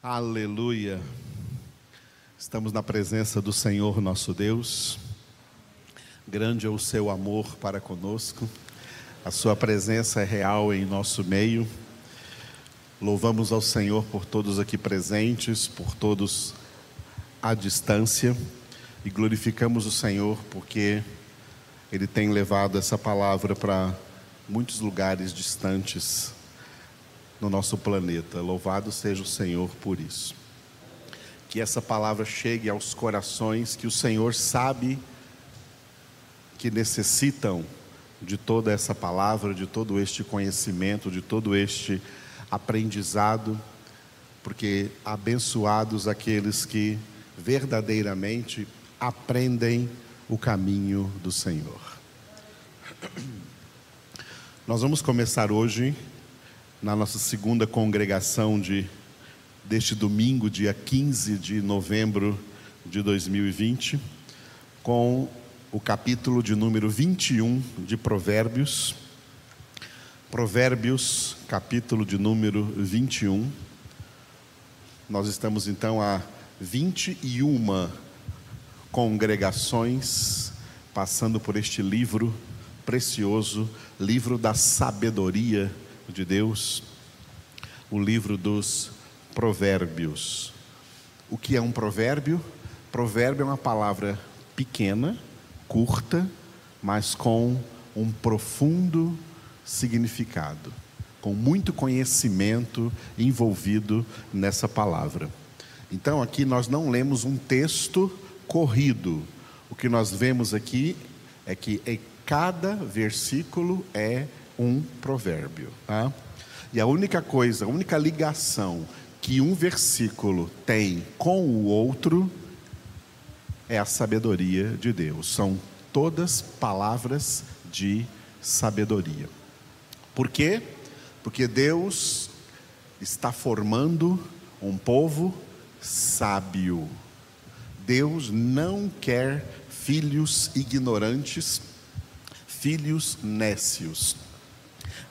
Aleluia. Estamos na presença do Senhor nosso Deus. Grande é o seu amor para conosco. A sua presença é real em nosso meio. Louvamos ao Senhor por todos aqui presentes, por todos à distância e glorificamos o Senhor porque ele tem levado essa palavra para muitos lugares distantes no nosso planeta. Louvado seja o Senhor por isso. Que essa palavra chegue aos corações que o Senhor sabe que necessitam de toda essa palavra, de todo este conhecimento, de todo este aprendizado, porque abençoados aqueles que verdadeiramente aprendem o caminho do Senhor. Nós vamos começar hoje na nossa segunda congregação de, deste domingo, dia 15 de novembro de 2020, com o capítulo de número 21 de Provérbios. Provérbios, capítulo de número 21. Nós estamos então a 21 congregações passando por este livro precioso, livro da sabedoria de Deus, o livro dos Provérbios. O que é um provérbio? Provérbio é uma palavra pequena, curta, mas com um profundo significado, com muito conhecimento envolvido nessa palavra. Então, aqui nós não lemos um texto corrido. O que nós vemos aqui é que em cada versículo é um provérbio. Tá? E a única coisa, a única ligação que um versículo tem com o outro é a sabedoria de Deus. São todas palavras de sabedoria. Por quê? Porque Deus está formando um povo sábio. Deus não quer filhos ignorantes, filhos nécios.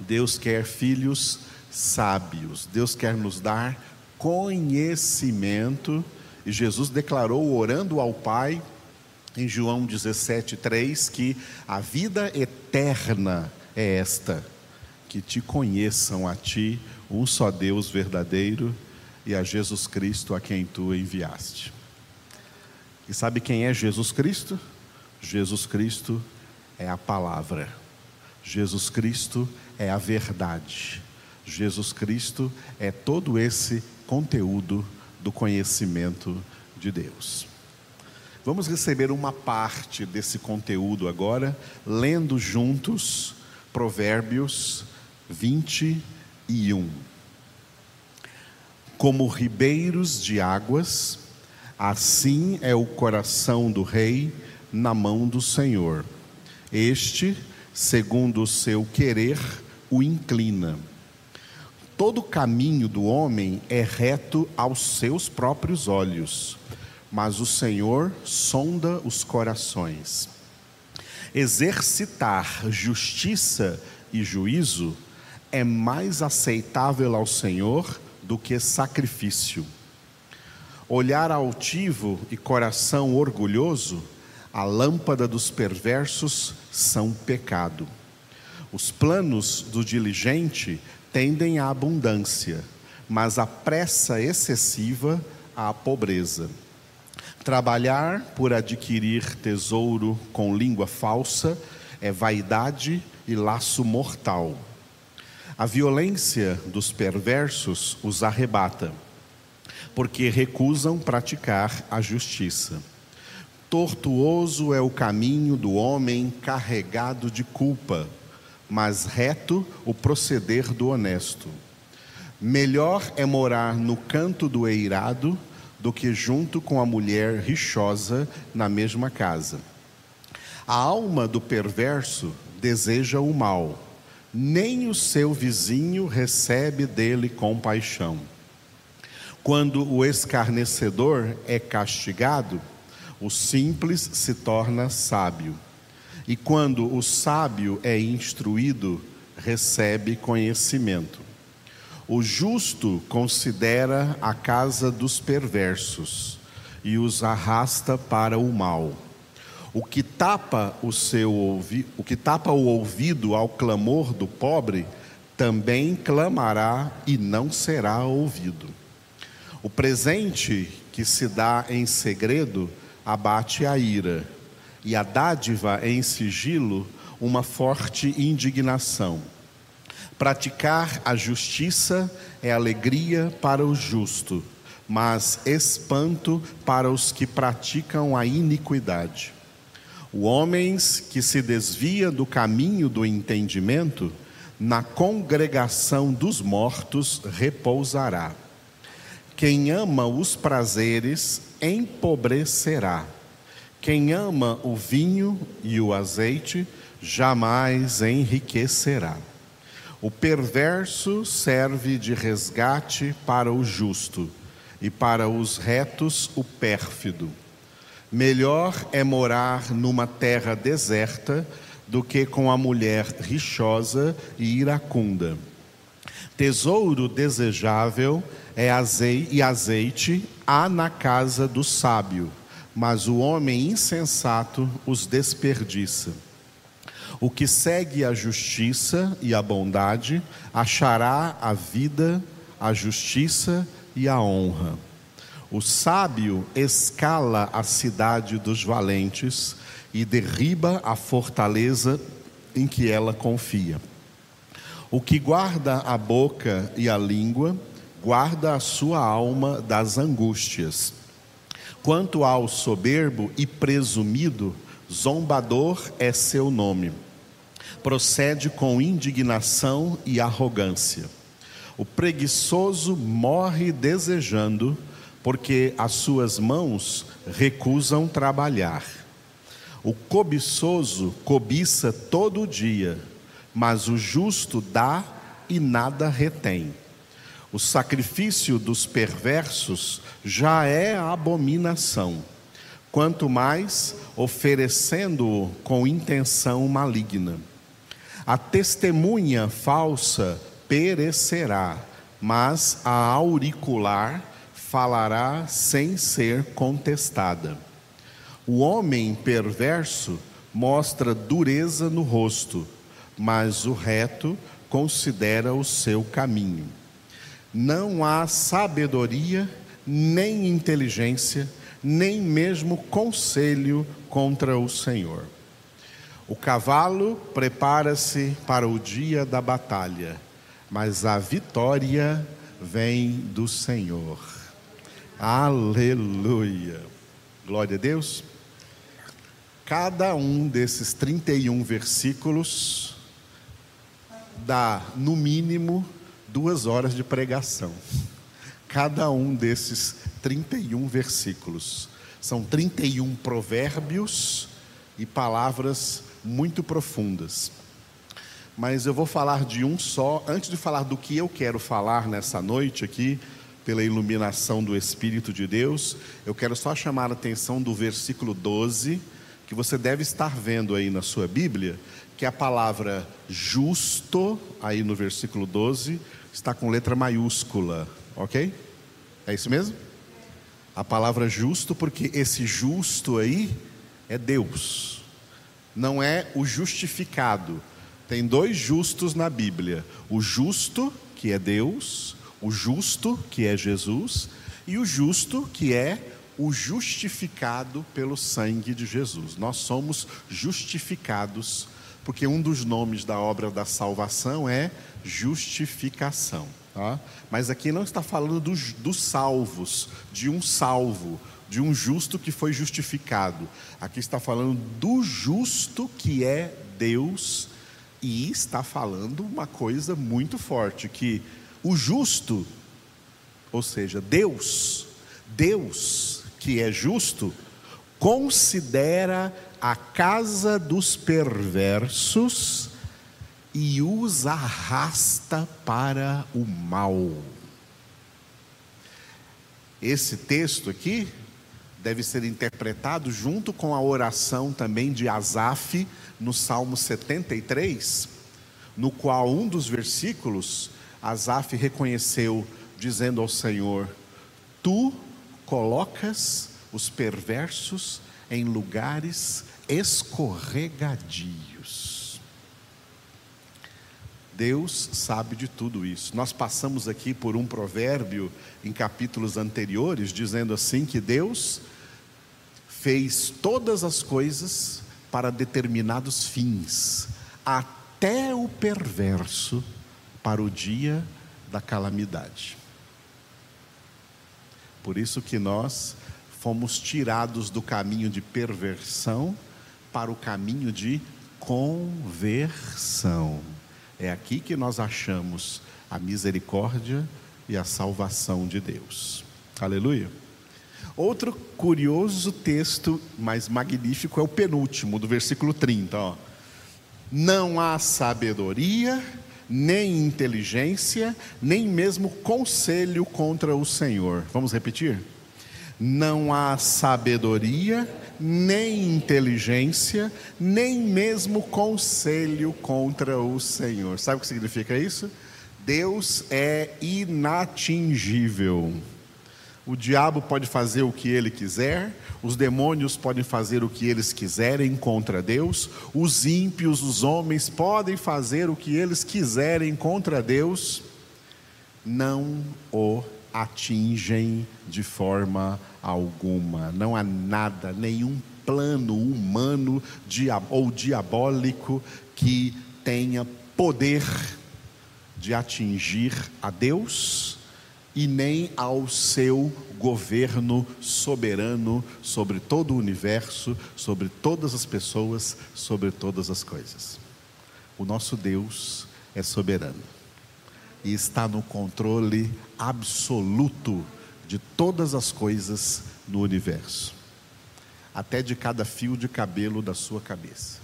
Deus quer filhos sábios. Deus quer nos dar conhecimento. E Jesus declarou, orando ao Pai, em João 17,3, que a vida eterna é esta: que te conheçam a ti, um só Deus verdadeiro, e a Jesus Cristo a quem tu enviaste. E sabe quem é Jesus Cristo? Jesus Cristo é a palavra. Jesus Cristo é a verdade. Jesus Cristo é todo esse conteúdo do conhecimento de Deus. Vamos receber uma parte desse conteúdo agora, lendo juntos Provérbios 21. Como ribeiros de águas, assim é o coração do rei na mão do Senhor. Este, segundo o seu querer, o inclina. Todo caminho do homem é reto aos seus próprios olhos, mas o Senhor sonda os corações. Exercitar justiça e juízo é mais aceitável ao Senhor do que sacrifício. Olhar altivo e coração orgulhoso, a lâmpada dos perversos são pecado. Os planos do diligente tendem à abundância, mas a pressa excessiva à pobreza. Trabalhar por adquirir tesouro com língua falsa é vaidade e laço mortal. A violência dos perversos os arrebata, porque recusam praticar a justiça. Tortuoso é o caminho do homem carregado de culpa mas reto o proceder do honesto. Melhor é morar no canto do eirado do que junto com a mulher rixosa na mesma casa. A alma do perverso deseja o mal, nem o seu vizinho recebe dele compaixão. Quando o escarnecedor é castigado, o simples se torna sábio. E quando o sábio é instruído, recebe conhecimento. O justo considera a casa dos perversos e os arrasta para o mal. O que tapa o seu ouvi, o que tapa o ouvido ao clamor do pobre, também clamará e não será ouvido. O presente que se dá em segredo abate a ira, e a dádiva em sigilo uma forte indignação. Praticar a justiça é alegria para o justo, mas espanto para os que praticam a iniquidade. O homem que se desvia do caminho do entendimento, na congregação dos mortos repousará. Quem ama os prazeres empobrecerá. Quem ama o vinho e o azeite jamais enriquecerá. O perverso serve de resgate para o justo, e para os retos o pérfido. Melhor é morar numa terra deserta do que com a mulher rixosa e iracunda. Tesouro desejável é azeite, e azeite há na casa do sábio, mas o homem insensato os desperdiça. O que segue a justiça e a bondade achará a vida, a justiça e a honra. O sábio escala a cidade dos valentes e derriba a fortaleza em que ela confia. O que guarda a boca e a língua, guarda a sua alma das angústias. Quanto ao soberbo e presumido, zombador é seu nome procede com indignação e arrogância. O preguiçoso morre desejando, porque as suas mãos recusam trabalhar. O cobiçoso cobiça todo dia, mas o justo dá e nada retém. O sacrifício dos perversos já é abominação, quanto mais oferecendo-o com intenção maligna. A testemunha falsa perecerá, mas a auricular falará sem ser contestada. O homem perverso mostra dureza no rosto, mas o reto considera o seu caminho. Não há sabedoria, nem inteligência, nem mesmo conselho contra o Senhor. O cavalo prepara-se para o dia da batalha, mas a vitória vem do Senhor. Aleluia. Glória a Deus. Cada um desses 31 versículos dá, no mínimo, duas horas de pregação. Cada um desses 31 versículos. São 31 provérbios e palavras muito profundas. Mas eu vou falar de um só, antes de falar do que eu quero falar nessa noite aqui, pela iluminação do Espírito de Deus, eu quero só chamar a atenção do versículo 12, que você deve estar vendo aí na sua Bíblia, que a palavra justo, aí no versículo 12, está com letra maiúscula, ok? É isso mesmo? A palavra justo, porque esse justo aí é Deus não é o justificado. Tem dois justos na Bíblia: o justo, que é Deus, o justo, que é Jesus, e o justo, que é o justificado pelo sangue de Jesus. Nós somos justificados, porque um dos nomes da obra da salvação é justificação. Tá? Mas aqui não está falando dos, dos salvos, de um salvo, de um justo que foi justificado. Aqui está falando do justo que é Deus e está falando uma coisa muito forte que o justo, ou seja, Deus, Deus que é justo, considera a casa dos perversos e os arrasta para o mal. Esse texto aqui deve ser interpretado junto com a oração também de Asaf no Salmo 73, no qual um dos versículos Asaf reconheceu, dizendo ao Senhor: Tu colocas os perversos em lugares escorregadios. Deus sabe de tudo isso. Nós passamos aqui por um provérbio em capítulos anteriores, dizendo assim que Deus fez todas as coisas para determinados fins, até o perverso para o dia da calamidade. Por isso que nós fomos tirados do caminho de perversão para o caminho de conversão. É aqui que nós achamos a misericórdia e a salvação de Deus. Aleluia. Outro curioso texto, mas magnífico, é o penúltimo, do versículo 30. Ó. Não há sabedoria, nem inteligência, nem mesmo conselho contra o Senhor. Vamos repetir? Não há sabedoria, nem inteligência, nem mesmo conselho contra o Senhor. Sabe o que significa isso? Deus é inatingível. O diabo pode fazer o que ele quiser, os demônios podem fazer o que eles quiserem contra Deus, os ímpios, os homens podem fazer o que eles quiserem contra Deus, não o atingem de forma alguma. Não há nada, nenhum plano humano ou diabólico que tenha poder de atingir a Deus e nem ao seu governo soberano sobre todo o universo, sobre todas as pessoas, sobre todas as coisas. O nosso Deus é soberano e está no controle absoluto de todas as coisas no universo, até de cada fio de cabelo da sua cabeça.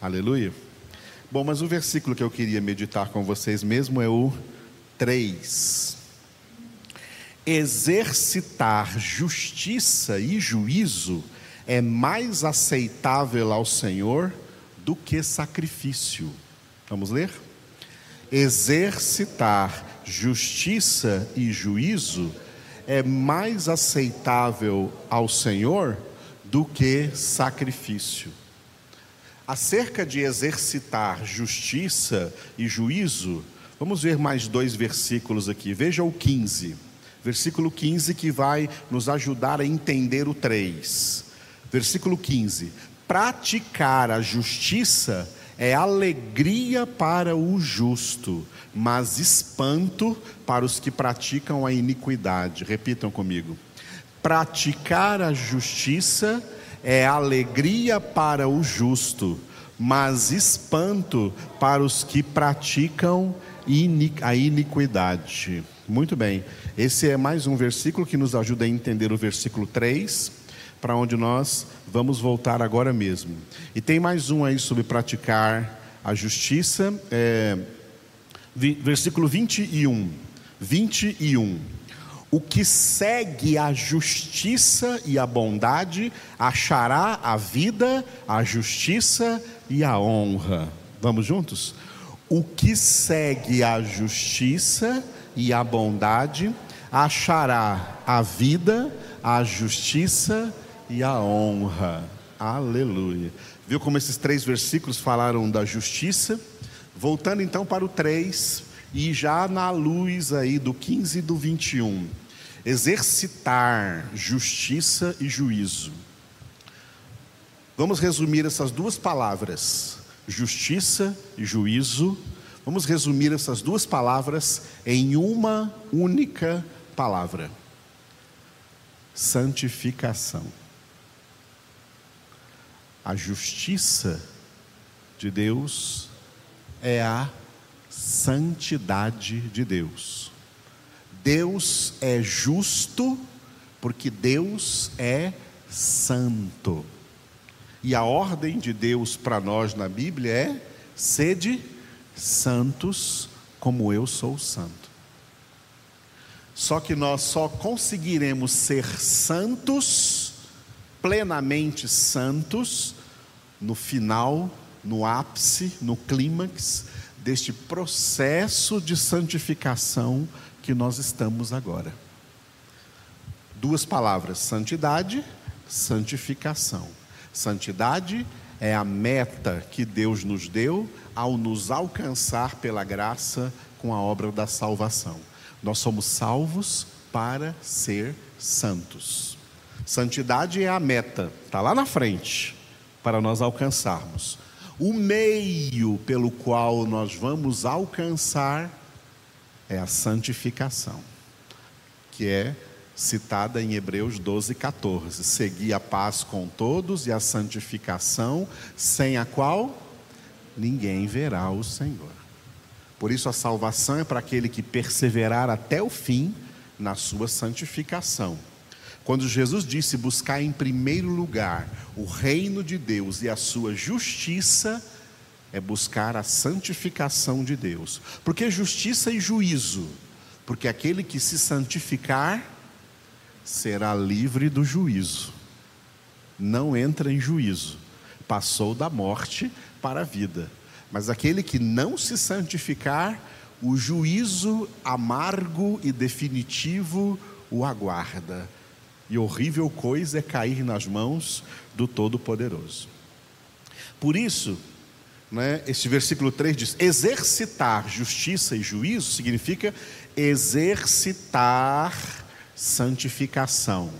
Aleluia. Bom, mas o versículo que eu queria meditar com vocês mesmo é o 3 exercitar justiça e juízo é mais aceitável ao Senhor do que sacrifício. Vamos ler? Exercitar justiça e juízo é mais aceitável ao Senhor do que sacrifício. Acerca de exercitar justiça e juízo, vamos ver mais dois versículos aqui. Veja o 15 versículo 15, que vai nos ajudar a entender o 3. Versículo 15: Praticar a justiça é alegria para o justo, mas espanto para os que praticam a iniquidade. Repitam comigo. Praticar a justiça é alegria para o justo, mas espanto para os que praticam a iniquidade. Muito bem. Esse é mais um versículo que nos ajuda a entender o versículo 3, para onde nós vamos voltar agora mesmo. E tem mais um aí sobre praticar a justiça, é, versículo 21. 21. O que segue a justiça e a bondade achará a vida, a justiça e a honra. Vamos juntos? O que segue a justiça e a bondade, achará a vida, a justiça e a honra. Aleluia. Viu como esses três versículos falaram da justiça? Voltando então para o 3, e já na luz aí do 15 e do 21. Exercitar justiça e juízo. Vamos resumir essas duas palavras, justiça e juízo, Vamos resumir essas duas palavras em uma única palavra: santificação. A justiça de Deus é a santidade de Deus. Deus é justo porque Deus é santo. E a ordem de Deus para nós na Bíblia é sede santos como eu sou santo. Só que nós só conseguiremos ser santos, plenamente santos, no final, no ápice, no clímax deste processo de santificação que nós estamos agora. Duas palavras: santidade, santificação. Santidade é a meta que Deus nos deu ao nos alcançar pela graça com a obra da salvação. Nós somos salvos para ser santos. Santidade é a meta, está lá na frente, para nós alcançarmos. O meio pelo qual nós vamos alcançar é a santificação, que é citada em Hebreus 12, 14. Segui a paz com todos e a santificação, sem a qual ninguém verá o Senhor. Por isso, a salvação é para aquele que perseverar até o fim na sua santificação. Quando Jesus disse buscar em primeiro lugar o reino de Deus e a sua justiça, é buscar a santificação de Deus. Porque justiça e juízo? Porque aquele que se santificar será livre do juízo. Não entra em juízo. Passou da morte para a vida. Mas aquele que não se santificar, o juízo amargo e definitivo o aguarda. E horrível coisa é cair nas mãos do Todo-Poderoso. Por isso, né, este versículo 3 diz: exercitar justiça e juízo significa exercitar santificação.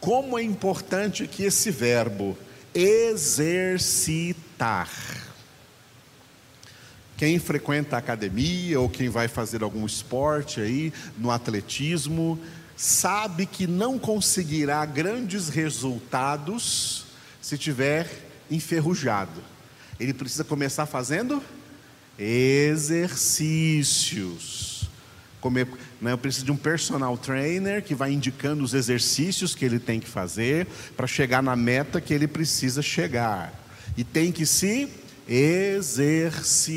Como é importante que esse verbo exercitar. Quem frequenta a academia ou quem vai fazer algum esporte aí, no atletismo, sabe que não conseguirá grandes resultados se tiver enferrujado. Ele precisa começar fazendo exercícios. Comer, né, eu preciso de um personal trainer que vai indicando os exercícios que ele tem que fazer para chegar na meta que ele precisa chegar. E tem que se exercitar.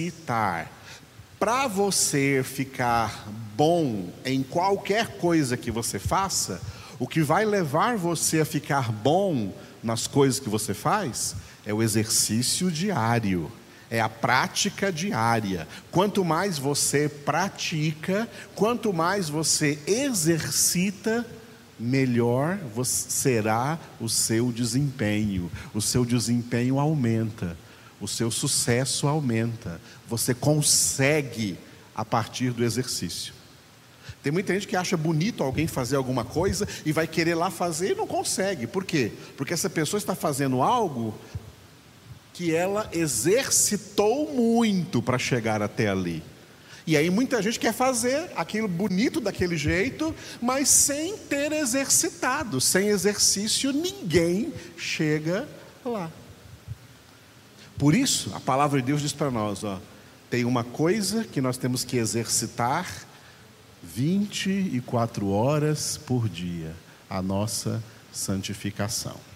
Para você ficar bom em qualquer coisa que você faça, o que vai levar você a ficar bom nas coisas que você faz é o exercício diário, é a prática diária. Quanto mais você pratica, quanto mais você exercita, melhor será o seu desempenho. O seu desempenho aumenta o seu sucesso aumenta. Você consegue a partir do exercício. Tem muita gente que acha bonito alguém fazer alguma coisa e vai querer lá fazer e não consegue. Por quê? Porque essa pessoa está fazendo algo que ela exercitou muito para chegar até ali. E aí muita gente quer fazer aquilo bonito daquele jeito, mas sem ter exercitado. Sem exercício, ninguém chega lá. Por isso, a palavra de Deus diz para nós: ó, tem uma coisa que nós temos que exercitar 24 horas por dia a nossa santificação.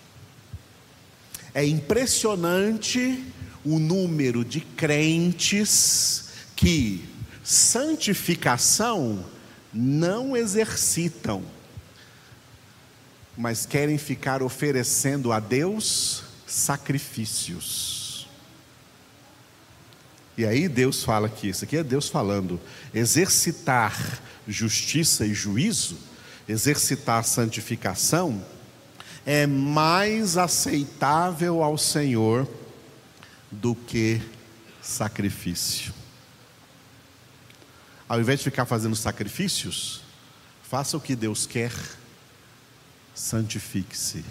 É impressionante o número de crentes que santificação não exercitam, mas querem ficar oferecendo a Deus sacrifícios. E aí Deus fala aqui, isso aqui é Deus falando, exercitar justiça e juízo, exercitar santificação, é mais aceitável ao Senhor do que sacrifício. Ao invés de ficar fazendo sacrifícios, faça o que Deus quer, santifique-se.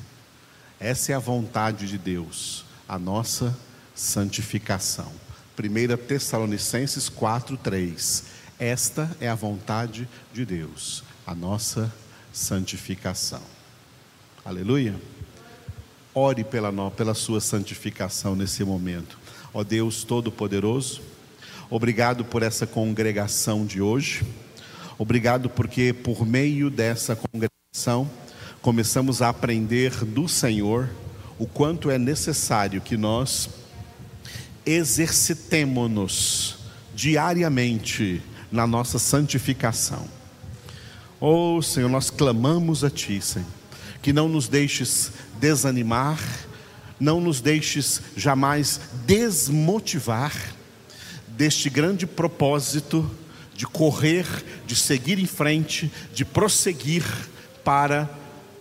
Essa é a vontade de Deus, a nossa santificação. 1 Tessalonicenses 4, 3. Esta é a vontade de Deus, a nossa santificação. Aleluia. Ore pela, pela sua santificação nesse momento. Ó Deus Todo-Poderoso, obrigado por essa congregação de hoje. Obrigado porque por meio dessa congregação começamos a aprender do Senhor o quanto é necessário que nós exercitemo-nos diariamente na nossa santificação. Oh Senhor, nós clamamos a Ti, Senhor, que não nos deixes desanimar, não nos deixes jamais desmotivar, deste grande propósito de correr, de seguir em frente, de prosseguir para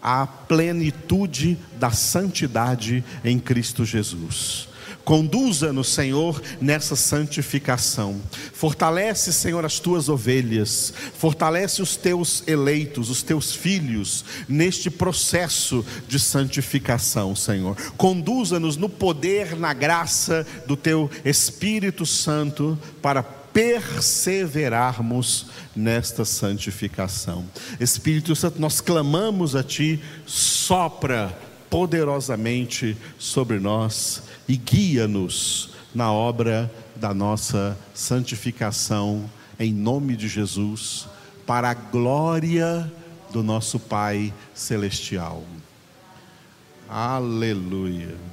a plenitude da santidade em Cristo Jesus. Conduza-nos, Senhor, nessa santificação. Fortalece, Senhor, as tuas ovelhas. Fortalece os teus eleitos, os teus filhos, neste processo de santificação, Senhor. Conduza-nos no poder, na graça do teu Espírito Santo para perseverarmos nesta santificação. Espírito Santo, nós clamamos a Ti, sopra poderosamente sobre nós e guia-nos na obra da nossa santificação, em nome de Jesus, para a glória do nosso Pai Celestial. Aleluia.